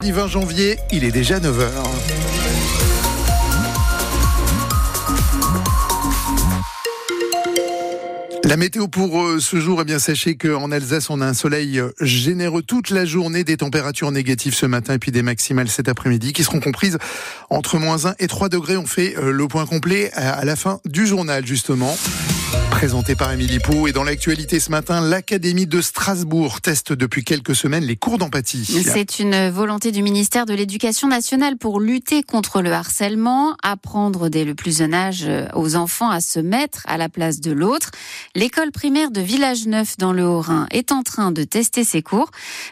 20 janvier, il est déjà 9h. La météo pour euh, ce jour, eh bien sachez qu'en Alsace, on a un soleil euh, généreux toute la journée, des températures négatives ce matin et puis des maximales cet après-midi qui seront comprises entre moins 1 et 3 degrés. On fait euh, le point complet à la fin du journal justement. Présenté par Émilie Pou. Et dans l'actualité ce matin, l'Académie de Strasbourg teste depuis quelques semaines les cours d'empathie. C'est une volonté du ministère de l'Éducation nationale pour lutter contre le harcèlement, apprendre dès le plus jeune âge aux enfants à se mettre à la place de l'autre. L'école primaire de Village Neuf dans le Haut-Rhin est en train de tester ses cours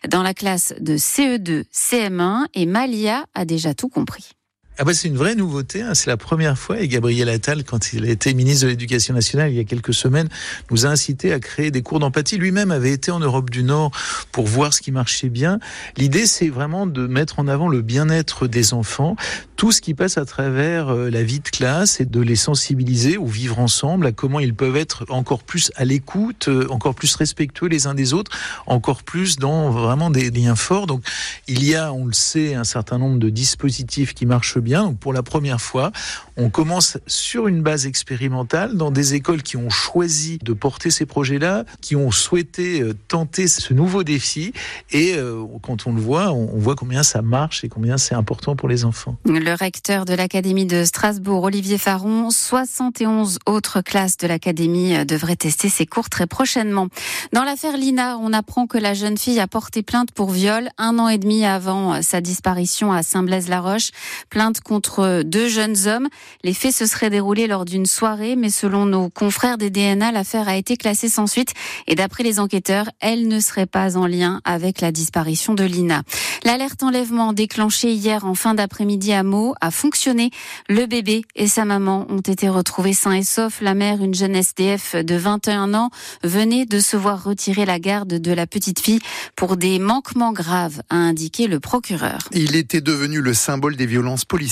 dans la classe de CE2, CM1 et Malia a déjà tout compris. Ah bah c'est une vraie nouveauté, hein. c'est la première fois et Gabriel Attal, quand il été ministre de l'Éducation nationale il y a quelques semaines, nous a incité à créer des cours d'empathie. Lui-même avait été en Europe du Nord pour voir ce qui marchait bien. L'idée c'est vraiment de mettre en avant le bien-être des enfants, tout ce qui passe à travers euh, la vie de classe et de les sensibiliser ou vivre ensemble à comment ils peuvent être encore plus à l'écoute, euh, encore plus respectueux les uns des autres, encore plus dans vraiment des liens forts. Donc il y a, on le sait, un certain nombre de dispositifs qui marchent bien. Donc pour la première fois, on commence sur une base expérimentale dans des écoles qui ont choisi de porter ces projets-là, qui ont souhaité euh, tenter ce nouveau défi. Et euh, quand on le voit, on voit combien ça marche et combien c'est important pour les enfants. Le recteur de l'Académie de Strasbourg, Olivier Faron, 71 autres classes de l'Académie euh, devraient tester ces cours très prochainement. Dans l'affaire Lina, on apprend que la jeune fille a porté plainte pour viol un an et demi avant sa disparition à Saint-Blaise-la-Roche. Plainte contre deux jeunes hommes. Les faits se seraient déroulés lors d'une soirée, mais selon nos confrères des DNA, l'affaire a été classée sans suite et d'après les enquêteurs, elle ne serait pas en lien avec la disparition de Lina. L'alerte enlèvement déclenchée hier en fin d'après-midi à Meaux a fonctionné. Le bébé et sa maman ont été retrouvés sains et saufs. La mère, une jeune SDF de 21 ans, venait de se voir retirer la garde de la petite fille pour des manquements graves, a indiqué le procureur. Il était devenu le symbole des violences politiques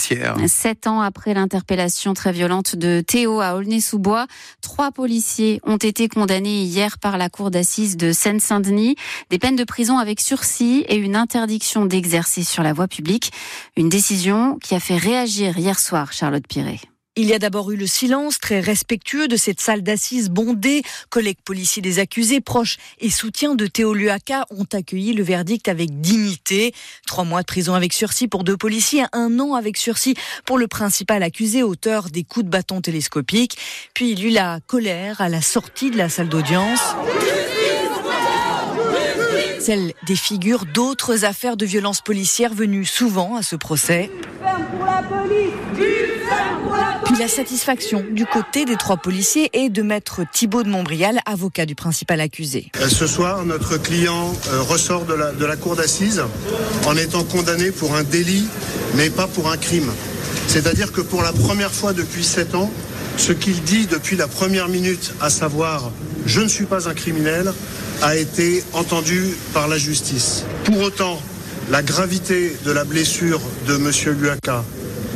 Sept ans après l'interpellation très violente de Théo à Aulnay-sous-Bois, trois policiers ont été condamnés hier par la cour d'assises de Seine-Saint-Denis. Des peines de prison avec sursis et une interdiction d'exercer sur la voie publique. Une décision qui a fait réagir hier soir Charlotte Piret. Il y a d'abord eu le silence très respectueux de cette salle d'assises bondée. Collègues policiers des accusés, proches et soutiens de Théo Luaka ont accueilli le verdict avec dignité. Trois mois de prison avec sursis pour deux policiers, un an avec sursis pour le principal accusé, auteur des coups de bâton télescopiques. Puis il y eut la colère à la sortie de la salle d'audience celle des figures d'autres affaires de violence policière venues souvent à ce procès. Puis la satisfaction du côté des trois policiers et de maître Thibault de Montbrial, avocat du principal accusé. Euh, ce soir, notre client euh, ressort de la, cour d'assises en étant condamné pour un délit, mais pas pour un crime. C'est-à-dire que pour la première fois depuis sept ans, ce qu'il dit depuis la première minute, à savoir je ne suis pas un criminel, a été entendu par la justice. Pour autant, la gravité de la blessure de M. Luaka,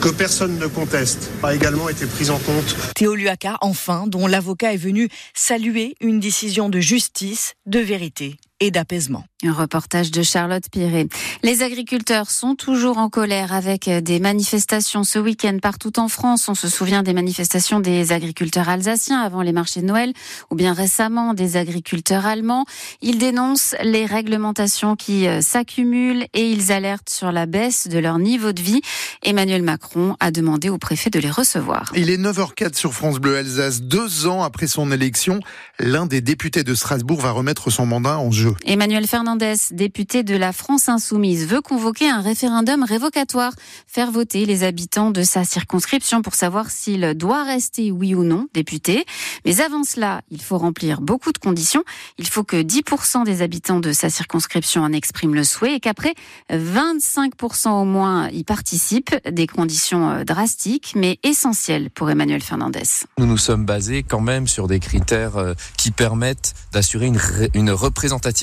que personne ne conteste, a également été prise en compte. Théo Luaka, enfin, dont l'avocat est venu saluer une décision de justice, de vérité et d'apaisement. Un reportage de Charlotte Piret. Les agriculteurs sont toujours en colère avec des manifestations ce week-end partout en France. On se souvient des manifestations des agriculteurs alsaciens avant les marchés de Noël ou bien récemment des agriculteurs allemands. Ils dénoncent les réglementations qui euh, s'accumulent et ils alertent sur la baisse de leur niveau de vie. Emmanuel Macron a demandé au préfet de les recevoir. Il est 9h04 sur France Bleu Alsace. Deux ans après son élection, l'un des députés de Strasbourg va remettre son mandat en jeu. Emmanuel Fernandez, député de la France Insoumise, veut convoquer un référendum révocatoire, faire voter les habitants de sa circonscription pour savoir s'il doit rester oui ou non député. Mais avant cela, il faut remplir beaucoup de conditions. Il faut que 10% des habitants de sa circonscription en expriment le souhait et qu'après 25% au moins y participent. Des conditions euh, drastiques mais essentielles pour Emmanuel Fernandez. Nous nous sommes basés quand même sur des critères euh, qui permettent d'assurer une, une représentativité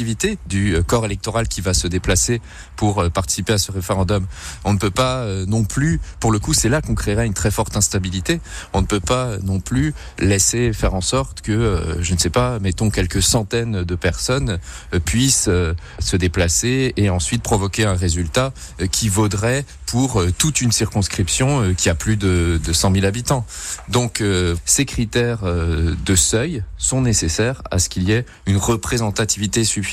du corps électoral qui va se déplacer pour participer à ce référendum. On ne peut pas non plus, pour le coup, c'est là qu'on créerait une très forte instabilité. On ne peut pas non plus laisser faire en sorte que, je ne sais pas, mettons quelques centaines de personnes puissent se déplacer et ensuite provoquer un résultat qui vaudrait pour toute une circonscription qui a plus de 100 000 habitants. Donc ces critères de seuil sont nécessaires à ce qu'il y ait une représentativité suffisante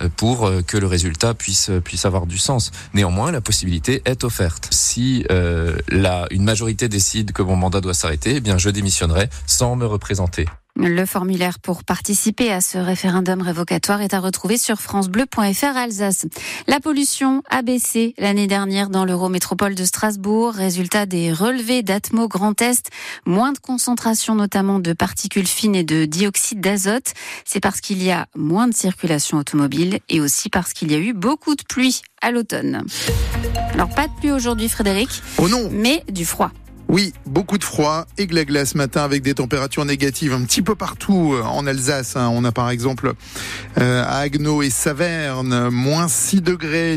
euh, pour euh, que le résultat puisse euh, puisse avoir du sens. Néanmoins, la possibilité est offerte. Si euh, la, une majorité décide que mon mandat doit s'arrêter, eh bien je démissionnerai sans me représenter. Le formulaire pour participer à ce référendum révocatoire est à retrouver sur francebleu.fr Alsace. La pollution a baissé l'année dernière dans l'Eurométropole de Strasbourg. Résultat des relevés d'Atmo Grand Est. Moins de concentration notamment de particules fines et de dioxyde d'azote. C'est parce qu'il y a moins de circulation automobile et aussi parce qu'il y a eu beaucoup de pluie à l'automne. Alors pas de pluie aujourd'hui Frédéric. Oh non Mais du froid. Oui, beaucoup de froid et glagla ce matin avec des températures négatives un petit peu partout euh, en Alsace. Hein. On a par exemple euh, à Agno et Saverne moins 6 degrés.